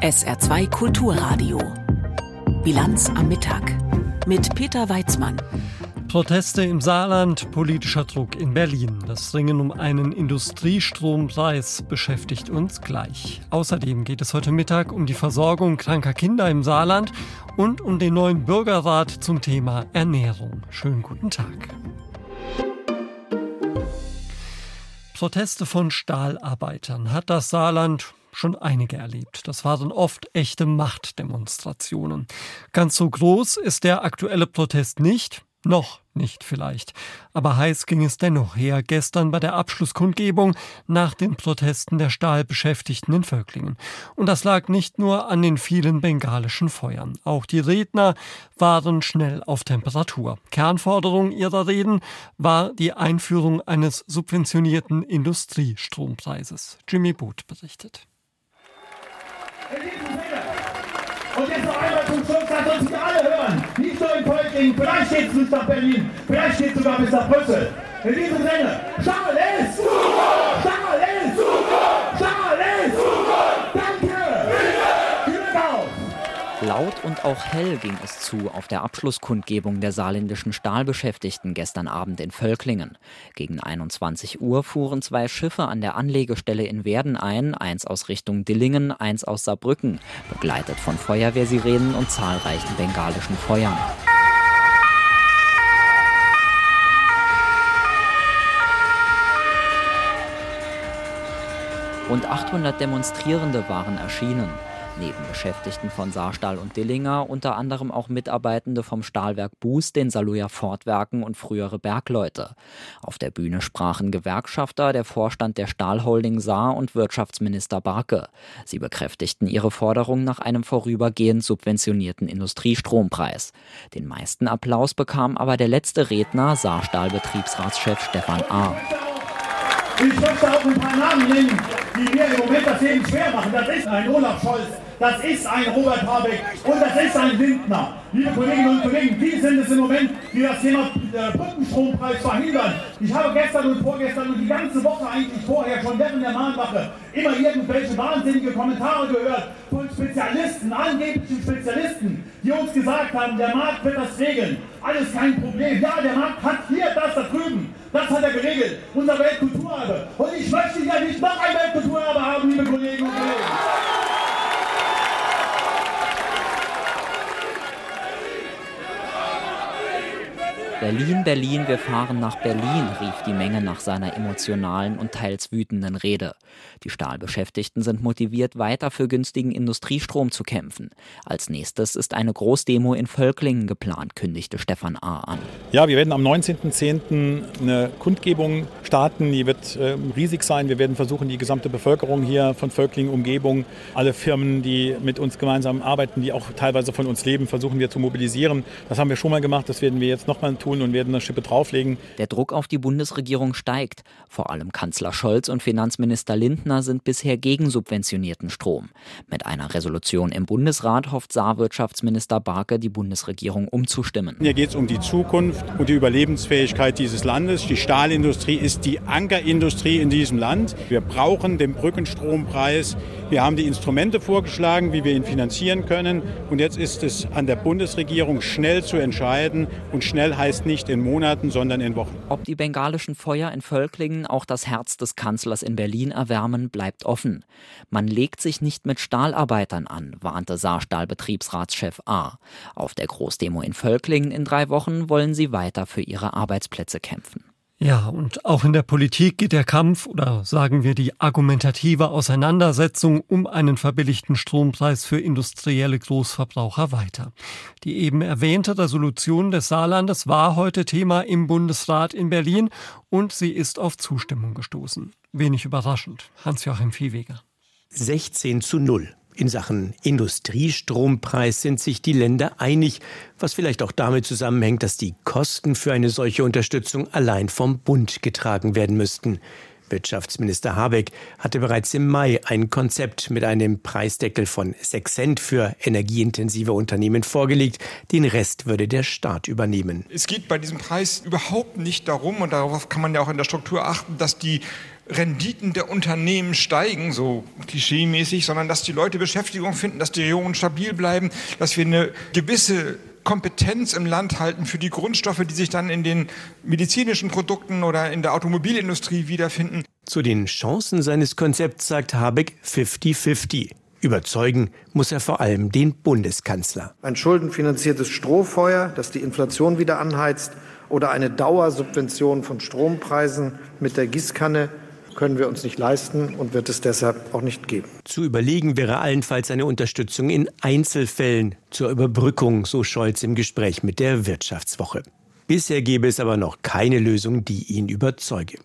SR2 Kulturradio. Bilanz am Mittag mit Peter Weizmann. Proteste im Saarland, politischer Druck in Berlin. Das Ringen um einen Industriestrompreis beschäftigt uns gleich. Außerdem geht es heute Mittag um die Versorgung kranker Kinder im Saarland und um den neuen Bürgerrat zum Thema Ernährung. Schönen guten Tag. Proteste von Stahlarbeitern hat das Saarland schon einige erlebt. Das waren oft echte Machtdemonstrationen. Ganz so groß ist der aktuelle Protest nicht. Noch nicht vielleicht. Aber heiß ging es dennoch her gestern bei der Abschlusskundgebung nach den Protesten der Stahlbeschäftigten in Völklingen. Und das lag nicht nur an den vielen bengalischen Feuern. Auch die Redner waren schnell auf Temperatur. Kernforderung ihrer Reden war die Einführung eines subventionierten Industriestrompreises. Jimmy Booth berichtet. Und jetzt noch einmal zum Schluss, dass uns hier alle hören. Nicht nur in Polting, vielleicht geht es bis nach Berlin, vielleicht geht es sogar bis nach Brüssel. In diesem Sinne, Charles! Charles! Laut und auch hell ging es zu auf der Abschlusskundgebung der saarländischen Stahlbeschäftigten gestern Abend in Völklingen. Gegen 21 Uhr fuhren zwei Schiffe an der Anlegestelle in Werden ein, eins aus Richtung Dillingen, eins aus Saarbrücken, begleitet von Feuerwehrsirenen und zahlreichen bengalischen Feuern. Rund 800 Demonstrierende waren erschienen. Neben Beschäftigten von Saarstahl und Dillinger unter anderem auch Mitarbeitende vom Stahlwerk Buß, den Saluja Fortwerken und frühere Bergleute. Auf der Bühne sprachen Gewerkschafter, der Vorstand der Stahlholding Saar und Wirtschaftsminister Barke. Sie bekräftigten ihre Forderung nach einem vorübergehend subventionierten Industriestrompreis. Den meisten Applaus bekam aber der letzte Redner, Saarstahl-Betriebsratschef Stefan A. Ich möchte auch ein paar Namen nennen, die mir im Moment das Leben schwer machen. Das ist ein Olaf Scholz, das ist ein Robert Habeck und das ist ein Lindner. Liebe Kolleginnen und Kollegen, die sind es im Moment, die das Thema äh, Brückenstrompreis verhindern. Ich habe gestern und vorgestern und die ganze Woche eigentlich vorher schon während der Mahnwache immer irgendwelche wahnsinnige Kommentare gehört von Spezialisten, angeblichen Spezialisten, die uns gesagt haben, der Markt wird das regeln. Alles kein Problem. Ja, der Markt hat hier das da drüben. Das hat er geregelt. Unser Weltkulturerbe. Und ich möchte ja nicht noch ein Weltkulturerbe haben, liebe Kollegen und Kollegen. Berlin, Berlin, wir fahren nach Berlin, rief die Menge nach seiner emotionalen und teils wütenden Rede. Die Stahlbeschäftigten sind motiviert, weiter für günstigen Industriestrom zu kämpfen. Als nächstes ist eine Großdemo in Völklingen geplant, kündigte Stefan A. an. Ja, wir werden am 19.10. eine Kundgebung starten. Die wird äh, riesig sein. Wir werden versuchen, die gesamte Bevölkerung hier von Völklingen, Umgebung, alle Firmen, die mit uns gemeinsam arbeiten, die auch teilweise von uns leben, versuchen wir zu mobilisieren. Das haben wir schon mal gemacht. Das werden wir jetzt nochmal tun tun und werden eine Schippe drauflegen. Der Druck auf die Bundesregierung steigt. Vor allem Kanzler Scholz und Finanzminister Lindner sind bisher gegen subventionierten Strom. Mit einer Resolution im Bundesrat hofft Saarwirtschaftsminister Barke, die Bundesregierung umzustimmen. Hier geht es um die Zukunft und die Überlebensfähigkeit dieses Landes. Die Stahlindustrie ist die Ankerindustrie in diesem Land. Wir brauchen den Brückenstrompreis. Wir haben die Instrumente vorgeschlagen, wie wir ihn finanzieren können. Und jetzt ist es an der Bundesregierung, schnell zu entscheiden. Und schnell heißt heißt nicht in Monaten, sondern in Wochen. Ob die bengalischen Feuer in Völklingen auch das Herz des Kanzlers in Berlin erwärmen, bleibt offen. Man legt sich nicht mit Stahlarbeitern an, warnte Saarstahl-Betriebsratschef A. Auf der Großdemo in Völklingen in drei Wochen wollen sie weiter für ihre Arbeitsplätze kämpfen. Ja, und auch in der Politik geht der Kampf oder sagen wir die argumentative Auseinandersetzung um einen verbilligten Strompreis für industrielle Großverbraucher weiter. Die eben erwähnte Resolution des Saarlandes war heute Thema im Bundesrat in Berlin und sie ist auf Zustimmung gestoßen. Wenig überraschend. Hans-Joachim Viehweger. 16 zu 0. In Sachen Industriestrompreis sind sich die Länder einig, was vielleicht auch damit zusammenhängt, dass die Kosten für eine solche Unterstützung allein vom Bund getragen werden müssten. Wirtschaftsminister Habeck hatte bereits im Mai ein Konzept mit einem Preisdeckel von 6 Cent für energieintensive Unternehmen vorgelegt. Den Rest würde der Staat übernehmen. Es geht bei diesem Preis überhaupt nicht darum, und darauf kann man ja auch in der Struktur achten, dass die Renditen der Unternehmen steigen, so klischeemäßig, sondern dass die Leute Beschäftigung finden, dass die Regionen stabil bleiben, dass wir eine gewisse Kompetenz im Land halten für die Grundstoffe, die sich dann in den medizinischen Produkten oder in der Automobilindustrie wiederfinden. Zu den Chancen seines Konzepts sagt Habeck 50-50. Überzeugen muss er vor allem den Bundeskanzler. Ein schuldenfinanziertes Strohfeuer, das die Inflation wieder anheizt, oder eine Dauersubvention von Strompreisen mit der Gießkanne können wir uns nicht leisten und wird es deshalb auch nicht geben. Zu überlegen wäre allenfalls eine Unterstützung in Einzelfällen zur Überbrückung, so Scholz im Gespräch mit der Wirtschaftswoche. Bisher gäbe es aber noch keine Lösung, die ihn überzeuge.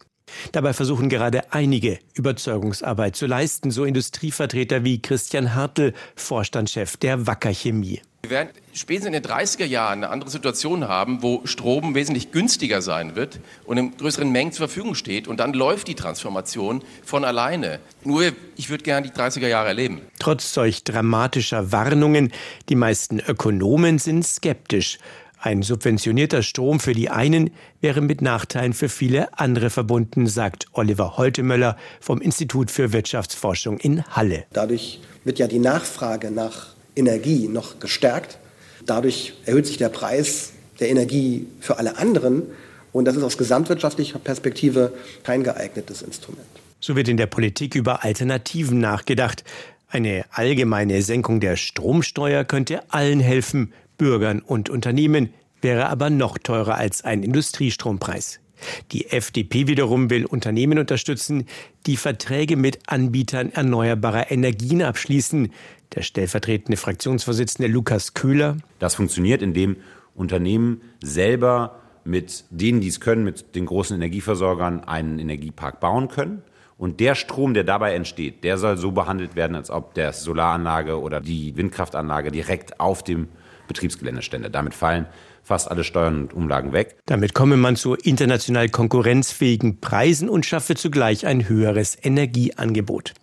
Dabei versuchen gerade einige Überzeugungsarbeit zu leisten, so Industrievertreter wie Christian Hartl, Vorstandschef der Wacker Chemie. Wir werden spätestens in den 30er Jahren eine andere Situation haben, wo Strom wesentlich günstiger sein wird und in größeren Mengen zur Verfügung steht. Und dann läuft die Transformation von alleine. Nur, ich würde gerne die 30er Jahre erleben. Trotz solch dramatischer Warnungen, die meisten Ökonomen sind skeptisch. Ein subventionierter Strom für die einen wäre mit Nachteilen für viele andere verbunden, sagt Oliver Holtemöller vom Institut für Wirtschaftsforschung in Halle. Dadurch wird ja die Nachfrage nach Energie noch gestärkt. Dadurch erhöht sich der Preis der Energie für alle anderen. Und das ist aus gesamtwirtschaftlicher Perspektive kein geeignetes Instrument. So wird in der Politik über Alternativen nachgedacht. Eine allgemeine Senkung der Stromsteuer könnte allen helfen, Bürgern und Unternehmen, wäre aber noch teurer als ein Industriestrompreis. Die FDP wiederum will Unternehmen unterstützen, die Verträge mit Anbietern erneuerbarer Energien abschließen. Der stellvertretende Fraktionsvorsitzende Lukas Köhler. Das funktioniert, indem Unternehmen selber mit denen, die es können, mit den großen Energieversorgern einen Energiepark bauen können. Und der Strom, der dabei entsteht, der soll so behandelt werden, als ob der Solaranlage oder die Windkraftanlage direkt auf dem Betriebsgelände stände. Damit fallen fast alle Steuern und Umlagen weg. Damit komme man zu international konkurrenzfähigen Preisen und schaffe zugleich ein höheres Energieangebot.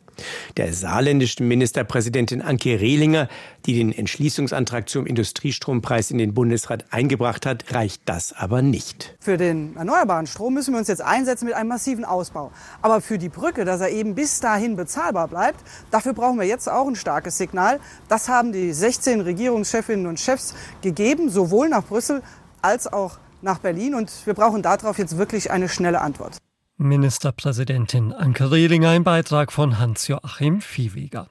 Der saarländischen Ministerpräsidentin Anke Rehlinger, die den Entschließungsantrag zum Industriestrompreis in den Bundesrat eingebracht hat, reicht das aber nicht. Für den erneuerbaren Strom müssen wir uns jetzt einsetzen mit einem massiven Ausbau. Aber für die Brücke, dass er eben bis dahin bezahlbar bleibt, dafür brauchen wir jetzt auch ein starkes Signal. Das haben die 16 Regierungschefinnen und Chefs gegeben, sowohl nach Brüssel als auch nach Berlin. Und wir brauchen darauf jetzt wirklich eine schnelle Antwort. Ministerpräsidentin Anke Rehlinger im Beitrag von Hans-Joachim Viehweger.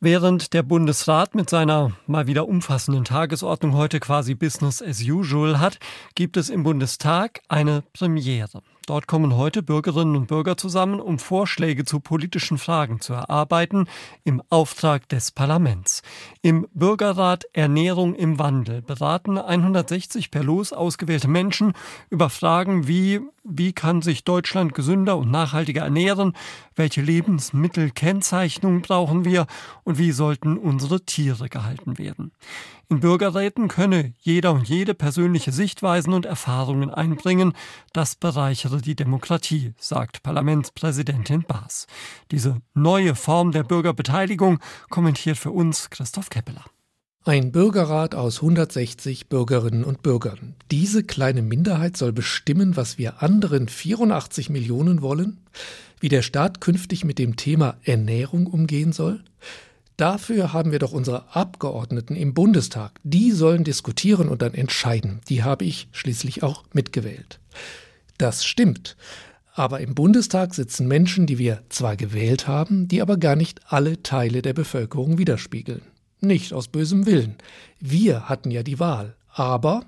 Während der Bundesrat mit seiner mal wieder umfassenden Tagesordnung heute quasi Business as usual hat, gibt es im Bundestag eine Premiere. Dort kommen heute Bürgerinnen und Bürger zusammen, um Vorschläge zu politischen Fragen zu erarbeiten im Auftrag des Parlaments. Im Bürgerrat Ernährung im Wandel beraten 160 per Los ausgewählte Menschen über Fragen wie wie kann sich Deutschland gesünder und nachhaltiger ernähren, welche Lebensmittelkennzeichnung brauchen wir und wie sollten unsere Tiere gehalten werden. In Bürgerräten könne jeder und jede persönliche Sichtweisen und Erfahrungen einbringen. Das bereichere die Demokratie, sagt Parlamentspräsidentin Baas. Diese neue Form der Bürgerbeteiligung kommentiert für uns Christoph Keppeler. Ein Bürgerrat aus 160 Bürgerinnen und Bürgern. Diese kleine Minderheit soll bestimmen, was wir anderen 84 Millionen wollen? Wie der Staat künftig mit dem Thema Ernährung umgehen soll? Dafür haben wir doch unsere Abgeordneten im Bundestag. Die sollen diskutieren und dann entscheiden. Die habe ich schließlich auch mitgewählt. Das stimmt. Aber im Bundestag sitzen Menschen, die wir zwar gewählt haben, die aber gar nicht alle Teile der Bevölkerung widerspiegeln. Nicht aus bösem Willen. Wir hatten ja die Wahl. Aber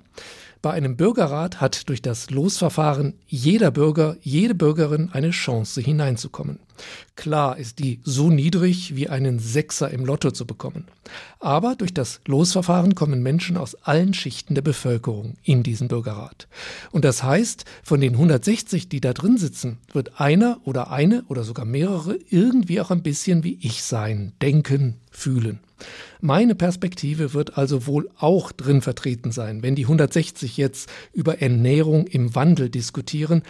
bei einem Bürgerrat hat durch das Losverfahren jeder Bürger, jede Bürgerin eine Chance hineinzukommen. Klar ist die so niedrig wie einen Sechser im Lotto zu bekommen. Aber durch das Losverfahren kommen Menschen aus allen Schichten der Bevölkerung in diesen Bürgerrat. Und das heißt, von den 160, die da drin sitzen, wird einer oder eine oder sogar mehrere irgendwie auch ein bisschen wie ich sein, denken, fühlen. Meine Perspektive wird also wohl auch drin vertreten sein, wenn die 160 jetzt über Ernährung im Wandel diskutieren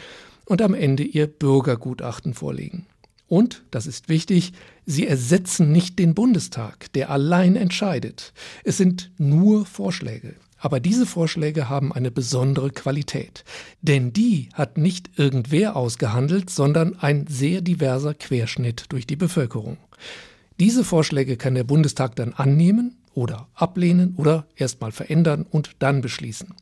und am Ende ihr Bürgergutachten vorlegen. Und, das ist wichtig, sie ersetzen nicht den Bundestag, der allein entscheidet. Es sind nur Vorschläge. Aber diese Vorschläge haben eine besondere Qualität. Denn die hat nicht irgendwer ausgehandelt, sondern ein sehr diverser Querschnitt durch die Bevölkerung. Diese Vorschläge kann der Bundestag dann annehmen oder ablehnen oder erstmal verändern und dann beschließen.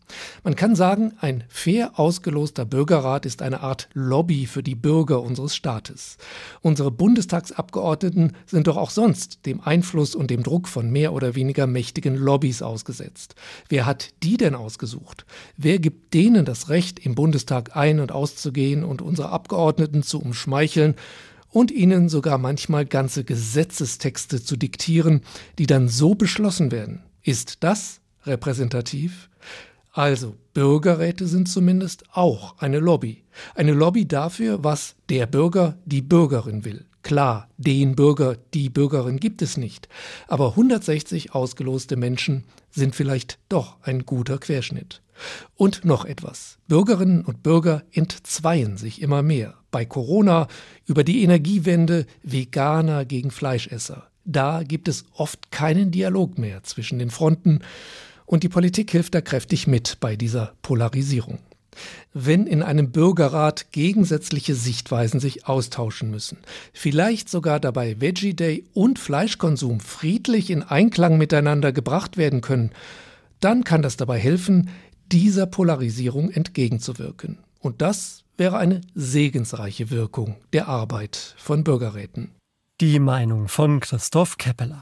Man kann sagen, ein fair ausgeloster Bürgerrat ist eine Art Lobby für die Bürger unseres Staates. Unsere Bundestagsabgeordneten sind doch auch sonst dem Einfluss und dem Druck von mehr oder weniger mächtigen Lobbys ausgesetzt. Wer hat die denn ausgesucht? Wer gibt denen das Recht, im Bundestag ein- und auszugehen und unsere Abgeordneten zu umschmeicheln und ihnen sogar manchmal ganze Gesetzestexte zu diktieren, die dann so beschlossen werden. Ist das repräsentativ? Also, Bürgerräte sind zumindest auch eine Lobby. Eine Lobby dafür, was der Bürger, die Bürgerin will. Klar, den Bürger, die Bürgerin gibt es nicht. Aber 160 ausgeloste Menschen sind vielleicht doch ein guter Querschnitt. Und noch etwas. Bürgerinnen und Bürger entzweien sich immer mehr. Bei Corona, über die Energiewende, Veganer gegen Fleischesser. Da gibt es oft keinen Dialog mehr zwischen den Fronten und die Politik hilft da kräftig mit bei dieser Polarisierung. Wenn in einem Bürgerrat gegensätzliche Sichtweisen sich austauschen müssen, vielleicht sogar dabei Veggie Day und Fleischkonsum friedlich in Einklang miteinander gebracht werden können, dann kann das dabei helfen, dieser Polarisierung entgegenzuwirken. Und das wäre eine segensreiche Wirkung der Arbeit von Bürgerräten. Die Meinung von Christoph Keppeler.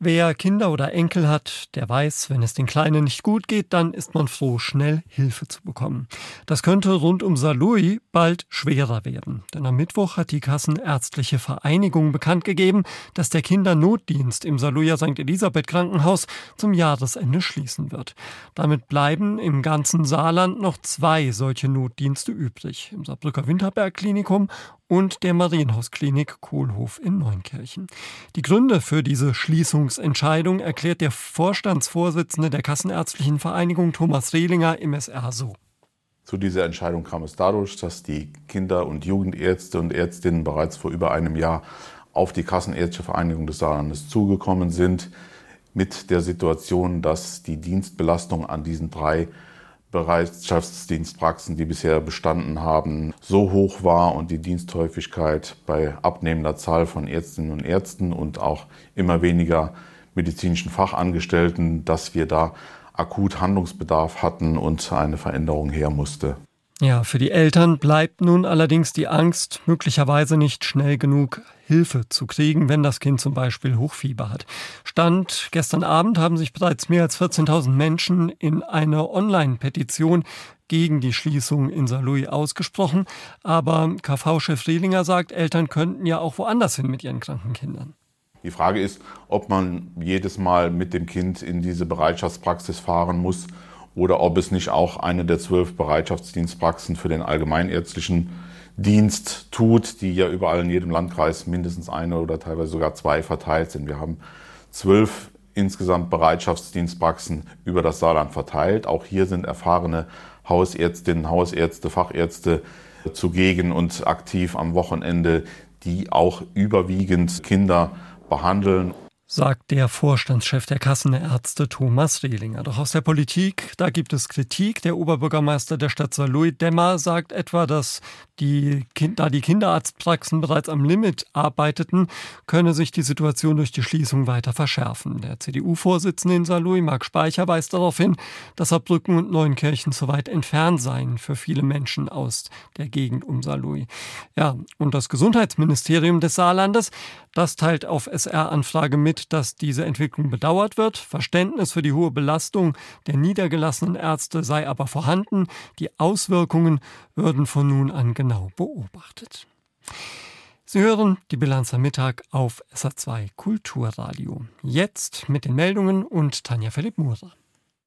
Wer Kinder oder Enkel hat, der weiß, wenn es den Kleinen nicht gut geht, dann ist man froh, schnell Hilfe zu bekommen. Das könnte rund um Salui bald schwerer werden. Denn am Mittwoch hat die Kassenärztliche Vereinigung bekannt gegeben, dass der Kindernotdienst im Saluja St. Elisabeth Krankenhaus zum Jahresende schließen wird. Damit bleiben im ganzen Saarland noch zwei solche Notdienste übrig. Im Saarbrücker Winterberg Klinikum und der Marienhausklinik Kohlhof in Neunkirchen. Die Gründe für diese Schließungsentscheidung erklärt der Vorstandsvorsitzende der Kassenärztlichen Vereinigung Thomas Rehlinger im SR so. Zu dieser Entscheidung kam es dadurch, dass die Kinder- und Jugendärzte und Ärztinnen bereits vor über einem Jahr auf die Kassenärztliche Vereinigung des Saarlandes zugekommen sind mit der Situation, dass die Dienstbelastung an diesen drei Bereitschaftsdienstpraxen, die bisher bestanden haben, so hoch war und die Diensthäufigkeit bei abnehmender Zahl von Ärztinnen und Ärzten und auch immer weniger medizinischen Fachangestellten, dass wir da akut Handlungsbedarf hatten und eine Veränderung her musste. Ja, für die Eltern bleibt nun allerdings die Angst, möglicherweise nicht schnell genug Hilfe zu kriegen, wenn das Kind zum Beispiel Hochfieber hat. Stand gestern Abend haben sich bereits mehr als 14.000 Menschen in einer Online-Petition gegen die Schließung in Saarlouis ausgesprochen. Aber KV-Chef Rehlinger sagt, Eltern könnten ja auch woanders hin mit ihren kranken Kindern. Die Frage ist, ob man jedes Mal mit dem Kind in diese Bereitschaftspraxis fahren muss oder ob es nicht auch eine der zwölf Bereitschaftsdienstpraxen für den allgemeinärztlichen Dienst tut, die ja überall in jedem Landkreis mindestens eine oder teilweise sogar zwei verteilt sind. Wir haben zwölf insgesamt Bereitschaftsdienstpraxen über das Saarland verteilt. Auch hier sind erfahrene Hausärztinnen, Hausärzte, Fachärzte zugegen und aktiv am Wochenende, die auch überwiegend Kinder behandeln sagt der Vorstandschef der Kassenärzte Thomas Rehlinger. Doch aus der Politik, da gibt es Kritik. Der Oberbürgermeister der Stadt Saarlouis, Demmer, sagt etwa, dass die da die Kinderarztpraxen bereits am Limit arbeiteten, könne sich die Situation durch die Schließung weiter verschärfen. Der CDU-Vorsitzende in Saarlouis, Marc Speicher, weist darauf hin, dass Saarbrücken und Neunkirchen zu weit entfernt seien für viele Menschen aus der Gegend um Saarlouis. Ja, und das Gesundheitsministerium des Saarlandes, das teilt auf SR-Anfrage mit, dass diese Entwicklung bedauert wird. Verständnis für die hohe Belastung der niedergelassenen Ärzte sei aber vorhanden. Die Auswirkungen würden von nun an genau beobachtet. Sie hören die Bilanz am Mittag auf SA2 Kulturradio. Jetzt mit den Meldungen und Tanja Philipp Murer.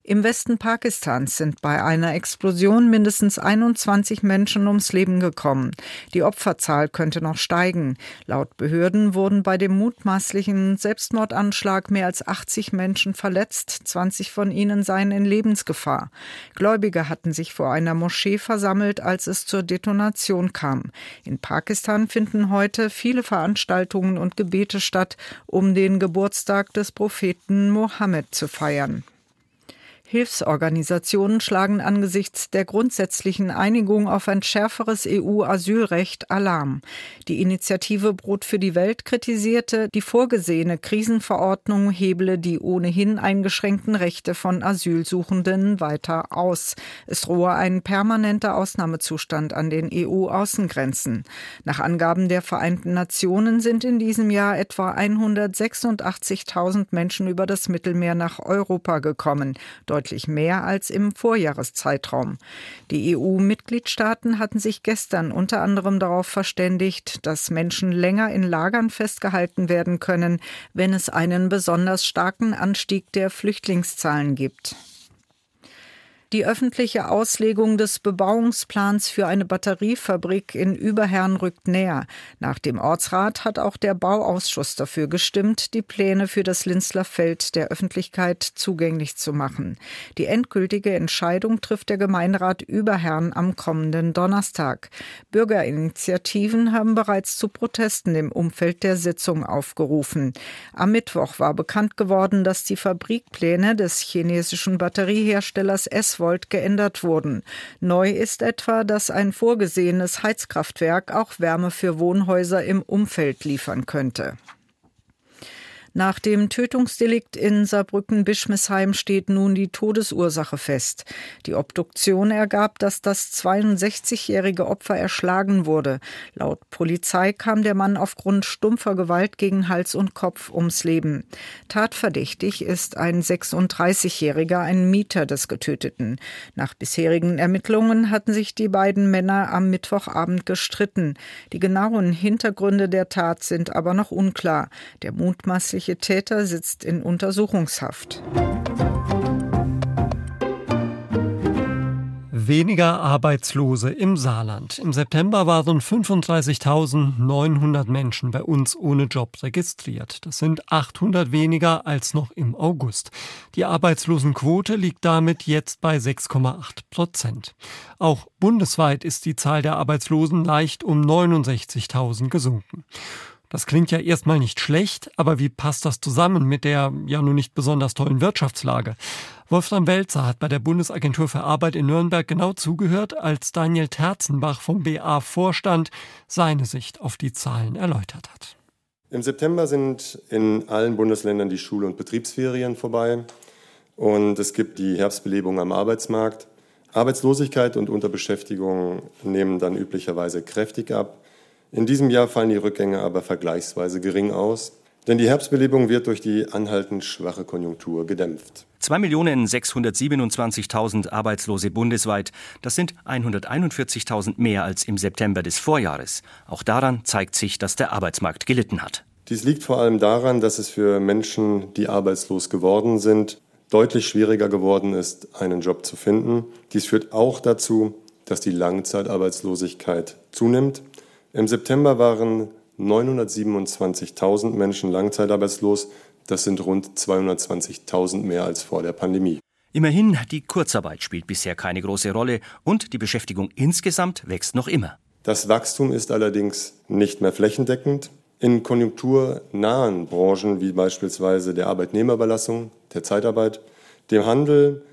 Im Westen Pakistans sind bei einer Explosion mindestens 21 Menschen ums Leben gekommen. Die Opferzahl könnte noch steigen. Laut Behörden wurden bei dem mutmaßlichen Selbstmordanschlag mehr als 80 Menschen verletzt. 20 von ihnen seien in Lebensgefahr. Gläubige hatten sich vor einer Moschee versammelt, als es zur Detonation kam. In Pakistan finden heute viele Veranstaltungen und Gebete statt, um den Geburtstag des Propheten Mohammed zu feiern. Hilfsorganisationen schlagen angesichts der grundsätzlichen Einigung auf ein schärferes EU-Asylrecht Alarm. Die Initiative Brot für die Welt kritisierte, die vorgesehene Krisenverordnung heble die ohnehin eingeschränkten Rechte von Asylsuchenden weiter aus. Es drohe ein permanenter Ausnahmezustand an den EU-Außengrenzen. Nach Angaben der Vereinten Nationen sind in diesem Jahr etwa 186.000 Menschen über das Mittelmeer nach Europa gekommen. Dort deutlich mehr als im Vorjahreszeitraum. Die EU-Mitgliedstaaten hatten sich gestern unter anderem darauf verständigt, dass Menschen länger in Lagern festgehalten werden können, wenn es einen besonders starken Anstieg der Flüchtlingszahlen gibt. Die öffentliche Auslegung des Bebauungsplans für eine Batteriefabrik in Überherrn rückt näher. Nach dem Ortsrat hat auch der Bauausschuss dafür gestimmt, die Pläne für das Linzler Feld der Öffentlichkeit zugänglich zu machen. Die endgültige Entscheidung trifft der Gemeinderat Überherrn am kommenden Donnerstag. Bürgerinitiativen haben bereits zu Protesten im Umfeld der Sitzung aufgerufen. Am Mittwoch war bekannt geworden, dass die Fabrikpläne des chinesischen Batterieherstellers S Volt geändert wurden. Neu ist etwa, dass ein vorgesehenes Heizkraftwerk auch Wärme für Wohnhäuser im Umfeld liefern könnte. Nach dem Tötungsdelikt in Saarbrücken-Bischmesheim steht nun die Todesursache fest. Die Obduktion ergab, dass das 62-jährige Opfer erschlagen wurde. Laut Polizei kam der Mann aufgrund stumpfer Gewalt gegen Hals und Kopf ums Leben. Tatverdächtig ist ein 36-jähriger, ein Mieter des Getöteten. Nach bisherigen Ermittlungen hatten sich die beiden Männer am Mittwochabend gestritten. Die genauen Hintergründe der Tat sind aber noch unklar. Der mutmaßliche mutmaßliche Täter sitzt in Untersuchungshaft. Weniger Arbeitslose im Saarland. Im September waren 35.900 Menschen bei uns ohne Job registriert. Das sind 800 weniger als noch im August. Die Arbeitslosenquote liegt damit jetzt bei 6,8 Prozent. Auch bundesweit ist die Zahl der Arbeitslosen leicht um 69.000 gesunken. Das klingt ja erstmal nicht schlecht, aber wie passt das zusammen mit der ja nun nicht besonders tollen Wirtschaftslage? Wolfram Welzer hat bei der Bundesagentur für Arbeit in Nürnberg genau zugehört, als Daniel Terzenbach vom BA-Vorstand seine Sicht auf die Zahlen erläutert hat. Im September sind in allen Bundesländern die Schul- und Betriebsferien vorbei und es gibt die Herbstbelebung am Arbeitsmarkt. Arbeitslosigkeit und Unterbeschäftigung nehmen dann üblicherweise kräftig ab. In diesem Jahr fallen die Rückgänge aber vergleichsweise gering aus, denn die Herbstbelebung wird durch die anhaltend schwache Konjunktur gedämpft. 2.627.000 Arbeitslose bundesweit. Das sind 141.000 mehr als im September des Vorjahres. Auch daran zeigt sich, dass der Arbeitsmarkt gelitten hat. Dies liegt vor allem daran, dass es für Menschen, die arbeitslos geworden sind, deutlich schwieriger geworden ist, einen Job zu finden. Dies führt auch dazu, dass die Langzeitarbeitslosigkeit zunimmt. Im September waren 927.000 Menschen langzeitarbeitslos. Das sind rund 220.000 mehr als vor der Pandemie. Immerhin, die Kurzarbeit spielt bisher keine große Rolle und die Beschäftigung insgesamt wächst noch immer. Das Wachstum ist allerdings nicht mehr flächendeckend. In konjunkturnahen Branchen wie beispielsweise der Arbeitnehmerüberlassung, der Zeitarbeit, dem Handel,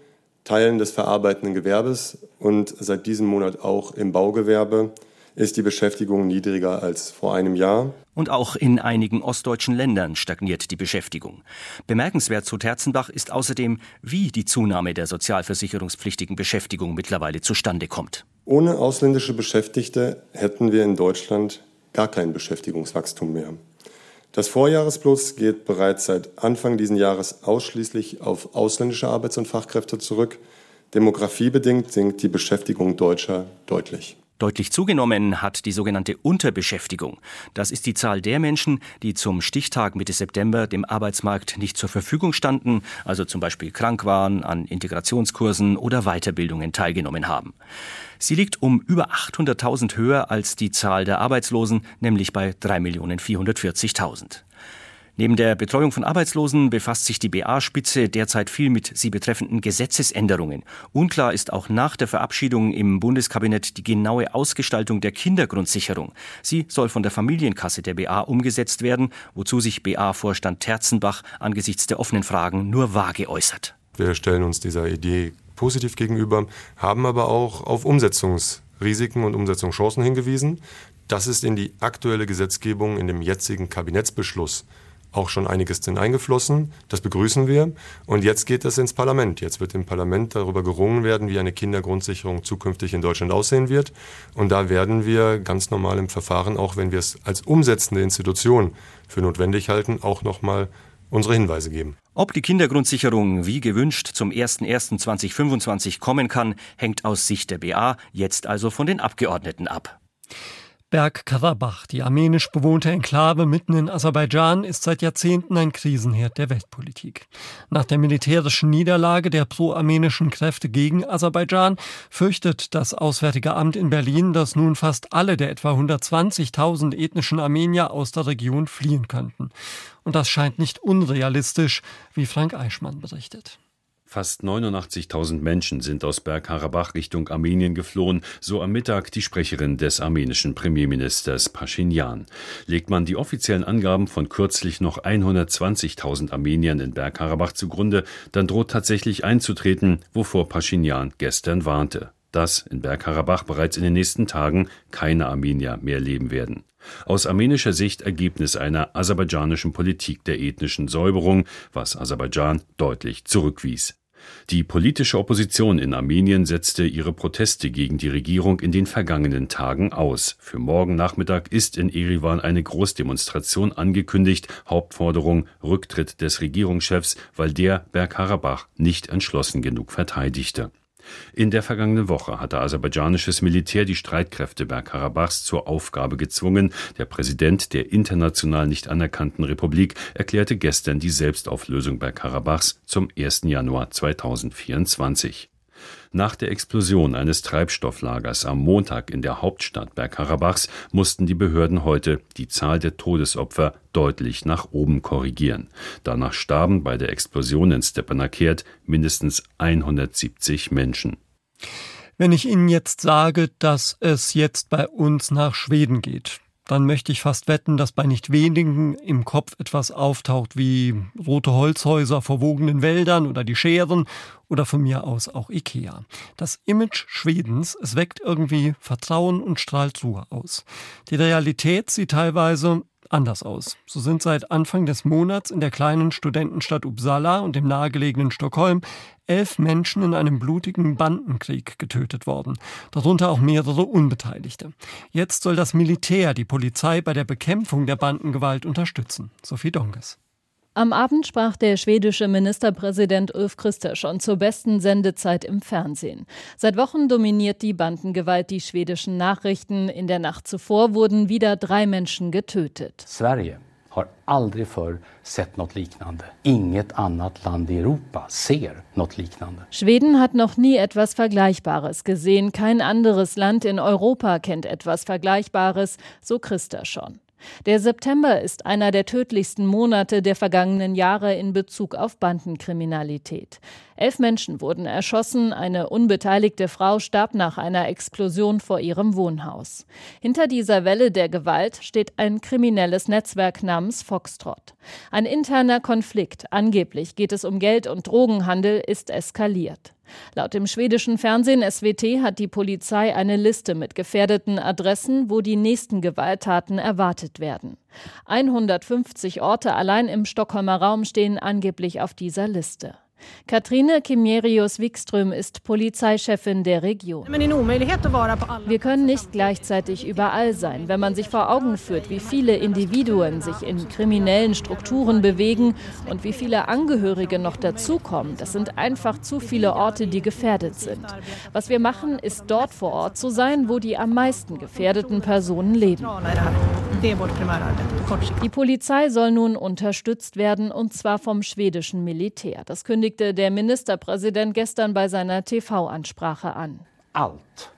Teilen des verarbeitenden Gewerbes und seit diesem Monat auch im Baugewerbe ist die Beschäftigung niedriger als vor einem Jahr. Und auch in einigen ostdeutschen Ländern stagniert die Beschäftigung. Bemerkenswert zu Terzenbach ist außerdem, wie die Zunahme der sozialversicherungspflichtigen Beschäftigung mittlerweile zustande kommt. Ohne ausländische Beschäftigte hätten wir in Deutschland gar kein Beschäftigungswachstum mehr. Das Vorjahresplus geht bereits seit Anfang dieses Jahres ausschließlich auf ausländische Arbeits- und Fachkräfte zurück. Demografiebedingt sinkt die Beschäftigung Deutscher deutlich. Deutlich zugenommen hat die sogenannte Unterbeschäftigung. Das ist die Zahl der Menschen, die zum Stichtag Mitte September dem Arbeitsmarkt nicht zur Verfügung standen, also zum Beispiel krank waren, an Integrationskursen oder Weiterbildungen teilgenommen haben. Sie liegt um über 800.000 höher als die Zahl der Arbeitslosen, nämlich bei 3.440.000. Neben der Betreuung von Arbeitslosen befasst sich die BA-Spitze derzeit viel mit sie betreffenden Gesetzesänderungen. Unklar ist auch nach der Verabschiedung im Bundeskabinett die genaue Ausgestaltung der Kindergrundsicherung. Sie soll von der Familienkasse der BA umgesetzt werden, wozu sich BA-Vorstand Terzenbach angesichts der offenen Fragen nur vage äußert. Wir stellen uns dieser Idee positiv gegenüber, haben aber auch auf Umsetzungsrisiken und Umsetzungschancen hingewiesen. Das ist in die aktuelle Gesetzgebung in dem jetzigen Kabinettsbeschluss auch schon einiges drin eingeflossen. Das begrüßen wir. Und jetzt geht das ins Parlament. Jetzt wird im Parlament darüber gerungen werden, wie eine Kindergrundsicherung zukünftig in Deutschland aussehen wird. Und da werden wir ganz normal im Verfahren, auch wenn wir es als umsetzende Institution für notwendig halten, auch nochmal unsere Hinweise geben. Ob die Kindergrundsicherung wie gewünscht zum 01.01.2025 kommen kann, hängt aus Sicht der BA jetzt also von den Abgeordneten ab. Bergkarabach, die armenisch bewohnte Enklave mitten in Aserbaidschan, ist seit Jahrzehnten ein Krisenherd der Weltpolitik. Nach der militärischen Niederlage der pro-armenischen Kräfte gegen Aserbaidschan fürchtet das Auswärtige Amt in Berlin, dass nun fast alle der etwa 120.000 ethnischen Armenier aus der Region fliehen könnten. Und das scheint nicht unrealistisch, wie Frank Eichmann berichtet. Fast 89.000 Menschen sind aus Bergkarabach Richtung Armenien geflohen, so am Mittag die Sprecherin des armenischen Premierministers Pashinyan. Legt man die offiziellen Angaben von kürzlich noch 120.000 Armeniern in Bergkarabach zugrunde, dann droht tatsächlich einzutreten, wovor Pashinyan gestern warnte dass in Bergkarabach bereits in den nächsten Tagen keine Armenier mehr leben werden. Aus armenischer Sicht Ergebnis einer aserbaidschanischen Politik der ethnischen Säuberung, was Aserbaidschan deutlich zurückwies. Die politische Opposition in Armenien setzte ihre Proteste gegen die Regierung in den vergangenen Tagen aus. Für morgen Nachmittag ist in Erivan eine Großdemonstration angekündigt. Hauptforderung Rücktritt des Regierungschefs, weil der Bergkarabach nicht entschlossen genug verteidigte. In der vergangenen Woche hatte aserbaidschanisches Militär die Streitkräfte Bergkarabachs zur Aufgabe gezwungen. Der Präsident der international nicht anerkannten Republik erklärte gestern die Selbstauflösung Bergkarabachs zum 1. Januar 2024. Nach der Explosion eines Treibstofflagers am Montag in der Hauptstadt Bergkarabachs mussten die Behörden heute die Zahl der Todesopfer deutlich nach oben korrigieren. Danach starben bei der Explosion in Stepanakert mindestens 170 Menschen. Wenn ich Ihnen jetzt sage, dass es jetzt bei uns nach Schweden geht, dann möchte ich fast wetten, dass bei nicht wenigen im Kopf etwas auftaucht wie rote Holzhäuser verwogenen Wäldern oder die Scheren oder von mir aus auch Ikea. Das Image Schwedens, es weckt irgendwie Vertrauen und strahlt Ruhe aus. Die Realität sieht teilweise anders aus. So sind seit Anfang des Monats in der kleinen Studentenstadt Uppsala und im nahegelegenen Stockholm elf Menschen in einem blutigen Bandenkrieg getötet worden, darunter auch mehrere Unbeteiligte. Jetzt soll das Militär die Polizei bei der Bekämpfung der Bandengewalt unterstützen. Sophie Donges. Am Abend sprach der schwedische Ministerpräsident Ulf Kristersson zur besten Sendezeit im Fernsehen. Seit Wochen dominiert die Bandengewalt die schwedischen Nachrichten. In der Nacht zuvor wurden wieder drei Menschen getötet. Sverige har aldrig förr sett något liknande. Inget annat land i Europa ser något liknande. Schweden hat noch nie etwas Vergleichbares gesehen. Kein anderes Land in Europa kennt etwas Vergleichbares, so Kristersson. Der September ist einer der tödlichsten Monate der vergangenen Jahre in Bezug auf Bandenkriminalität. Elf Menschen wurden erschossen, eine unbeteiligte Frau starb nach einer Explosion vor ihrem Wohnhaus. Hinter dieser Welle der Gewalt steht ein kriminelles Netzwerk namens Foxtrot. Ein interner Konflikt, angeblich geht es um Geld und Drogenhandel, ist eskaliert. Laut dem schwedischen Fernsehen SWT hat die Polizei eine Liste mit gefährdeten Adressen, wo die nächsten Gewalttaten erwartet werden. 150 Orte allein im Stockholmer Raum stehen angeblich auf dieser Liste. Katrine Kimerius Wikström ist Polizeichefin der Region. Wir können nicht gleichzeitig überall sein. Wenn man sich vor Augen führt, wie viele Individuen sich in kriminellen Strukturen bewegen und wie viele Angehörige noch dazukommen, das sind einfach zu viele Orte, die gefährdet sind. Was wir machen, ist dort vor Ort zu sein, wo die am meisten gefährdeten Personen leben. Die Polizei soll nun unterstützt werden, und zwar vom schwedischen Militär. Das kündigte der Ministerpräsident gestern bei seiner TV-Ansprache an. Alt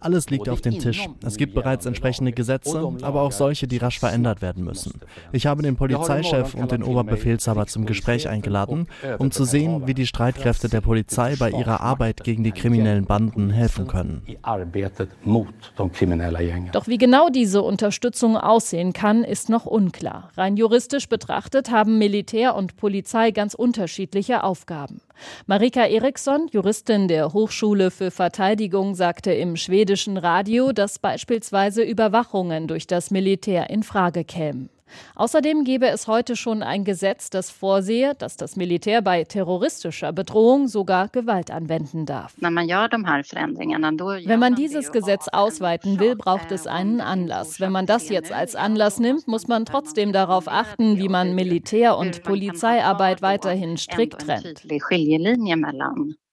Alles liegt auf dem Tisch. Es gibt bereits entsprechende Gesetze, aber auch solche, die rasch verändert werden müssen. Ich habe den Polizeichef und den Oberbefehlshaber zum Gespräch eingeladen, um zu sehen, wie die Streitkräfte der Polizei bei ihrer Arbeit gegen die kriminellen Banden helfen können. Doch wie genau diese Unterstützung aussehen kann, ist noch unklar. Rein juristisch betrachtet haben Militär und Polizei ganz unterschiedliche Aufgaben. Marika Eriksson, Juristin der Hochschule für Verteidigung, sagte im schwedischen Radio, dass beispielsweise Überwachungen durch das Militär in Frage kämen. Außerdem gäbe es heute schon ein Gesetz, das vorsehe, dass das Militär bei terroristischer Bedrohung sogar Gewalt anwenden darf. Wenn man dieses Gesetz ausweiten will, braucht es einen Anlass. Wenn man das jetzt als Anlass nimmt, muss man trotzdem darauf achten, wie man Militär- und Polizeiarbeit weiterhin strikt trennt.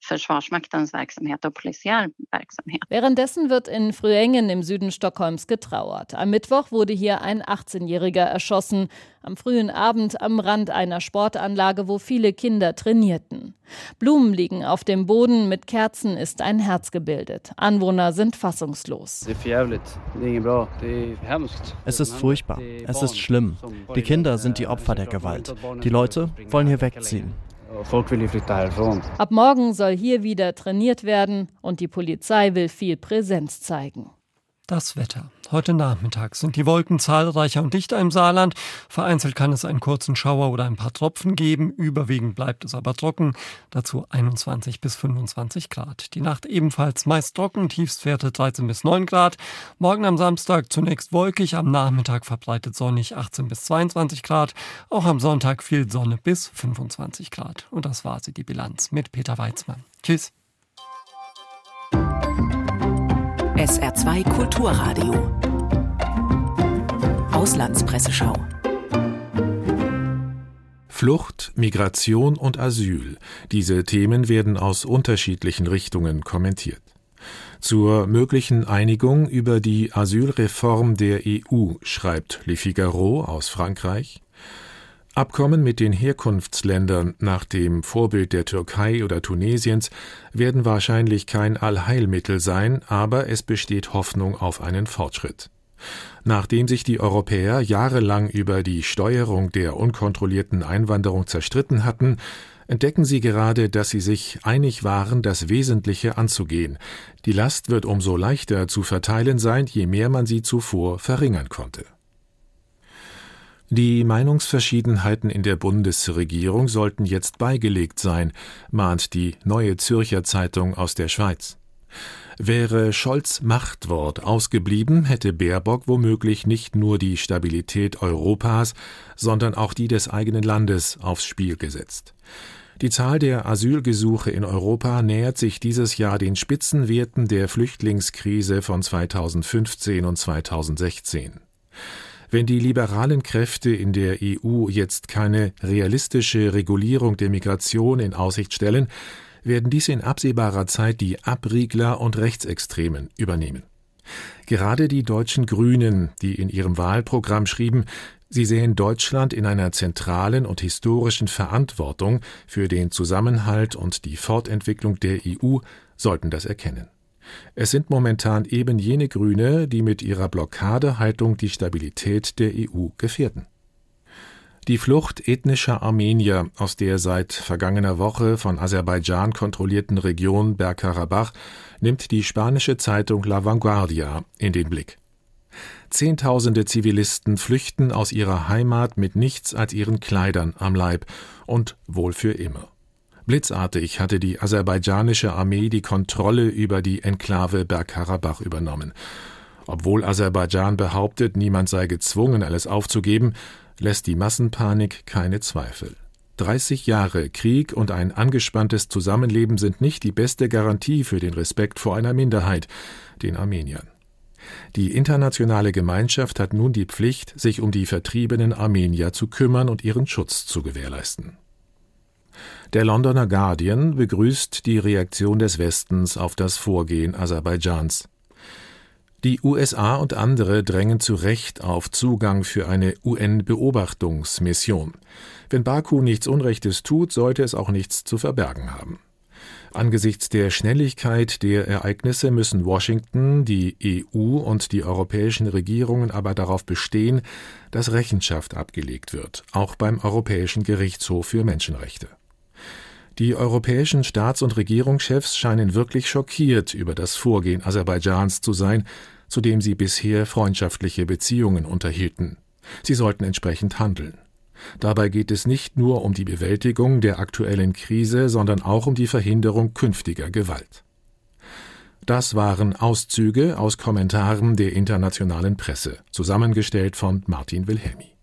Försvarsmaktens Verksamhet und polisiär Verksamhet. Währenddessen wird in Früengen im Süden Stockholms getrauert. Am Mittwoch wurde hier ein 18-Jähriger erschossen, am frühen Abend am Rand einer Sportanlage, wo viele Kinder trainierten. Blumen liegen auf dem Boden, mit Kerzen ist ein Herz gebildet. Anwohner sind fassungslos. Es ist furchtbar, es ist schlimm. Die Kinder sind die Opfer der Gewalt. Die Leute wollen hier wegziehen. Ab morgen soll hier wieder trainiert werden und die Polizei will viel Präsenz zeigen. Das Wetter. Heute Nachmittag sind die Wolken zahlreicher und dichter im Saarland. Vereinzelt kann es einen kurzen Schauer oder ein paar Tropfen geben. Überwiegend bleibt es aber trocken. Dazu 21 bis 25 Grad. Die Nacht ebenfalls meist trocken, Tiefstwerte 13 bis 9 Grad. Morgen am Samstag zunächst wolkig, am Nachmittag verbreitet sonnig 18 bis 22 Grad. Auch am Sonntag viel Sonne bis 25 Grad. Und das war sie, die Bilanz mit Peter Weizmann. Tschüss. SR2 Kulturradio. Auslandspresseschau. Flucht, Migration und Asyl. Diese Themen werden aus unterschiedlichen Richtungen kommentiert. Zur möglichen Einigung über die Asylreform der EU schreibt Le Figaro aus Frankreich. Abkommen mit den Herkunftsländern nach dem Vorbild der Türkei oder Tunesiens werden wahrscheinlich kein Allheilmittel sein, aber es besteht Hoffnung auf einen Fortschritt. Nachdem sich die Europäer jahrelang über die Steuerung der unkontrollierten Einwanderung zerstritten hatten, entdecken sie gerade, dass sie sich einig waren, das Wesentliche anzugehen. Die Last wird umso leichter zu verteilen sein, je mehr man sie zuvor verringern konnte. Die Meinungsverschiedenheiten in der Bundesregierung sollten jetzt beigelegt sein, mahnt die Neue Zürcher Zeitung aus der Schweiz. Wäre Scholz Machtwort ausgeblieben, hätte Baerbock womöglich nicht nur die Stabilität Europas, sondern auch die des eigenen Landes aufs Spiel gesetzt. Die Zahl der Asylgesuche in Europa nähert sich dieses Jahr den Spitzenwerten der Flüchtlingskrise von 2015 und 2016. Wenn die liberalen Kräfte in der EU jetzt keine realistische Regulierung der Migration in Aussicht stellen, werden dies in absehbarer Zeit die Abriegler und Rechtsextremen übernehmen. Gerade die deutschen Grünen, die in ihrem Wahlprogramm schrieben, sie sehen Deutschland in einer zentralen und historischen Verantwortung für den Zusammenhalt und die Fortentwicklung der EU, sollten das erkennen. Es sind momentan eben jene Grüne, die mit ihrer Blockadehaltung die Stabilität der EU gefährden. Die Flucht ethnischer Armenier aus der seit vergangener Woche von Aserbaidschan kontrollierten Region Bergkarabach nimmt die spanische Zeitung La Vanguardia in den Blick. Zehntausende Zivilisten flüchten aus ihrer Heimat mit nichts als ihren Kleidern am Leib und wohl für immer. Blitzartig hatte die aserbaidschanische Armee die Kontrolle über die Enklave Bergkarabach übernommen. Obwohl Aserbaidschan behauptet, niemand sei gezwungen, alles aufzugeben, lässt die Massenpanik keine Zweifel. 30 Jahre Krieg und ein angespanntes Zusammenleben sind nicht die beste Garantie für den Respekt vor einer Minderheit, den Armeniern. Die internationale Gemeinschaft hat nun die Pflicht, sich um die vertriebenen Armenier zu kümmern und ihren Schutz zu gewährleisten. Der Londoner Guardian begrüßt die Reaktion des Westens auf das Vorgehen Aserbaidschans. Die USA und andere drängen zu Recht auf Zugang für eine UN-Beobachtungsmission. Wenn Baku nichts Unrechtes tut, sollte es auch nichts zu verbergen haben. Angesichts der Schnelligkeit der Ereignisse müssen Washington, die EU und die europäischen Regierungen aber darauf bestehen, dass Rechenschaft abgelegt wird, auch beim Europäischen Gerichtshof für Menschenrechte. Die europäischen Staats- und Regierungschefs scheinen wirklich schockiert über das Vorgehen Aserbaidschans zu sein, zu dem sie bisher freundschaftliche Beziehungen unterhielten. Sie sollten entsprechend handeln. Dabei geht es nicht nur um die Bewältigung der aktuellen Krise, sondern auch um die Verhinderung künftiger Gewalt. Das waren Auszüge aus Kommentaren der internationalen Presse, zusammengestellt von Martin Wilhelmi.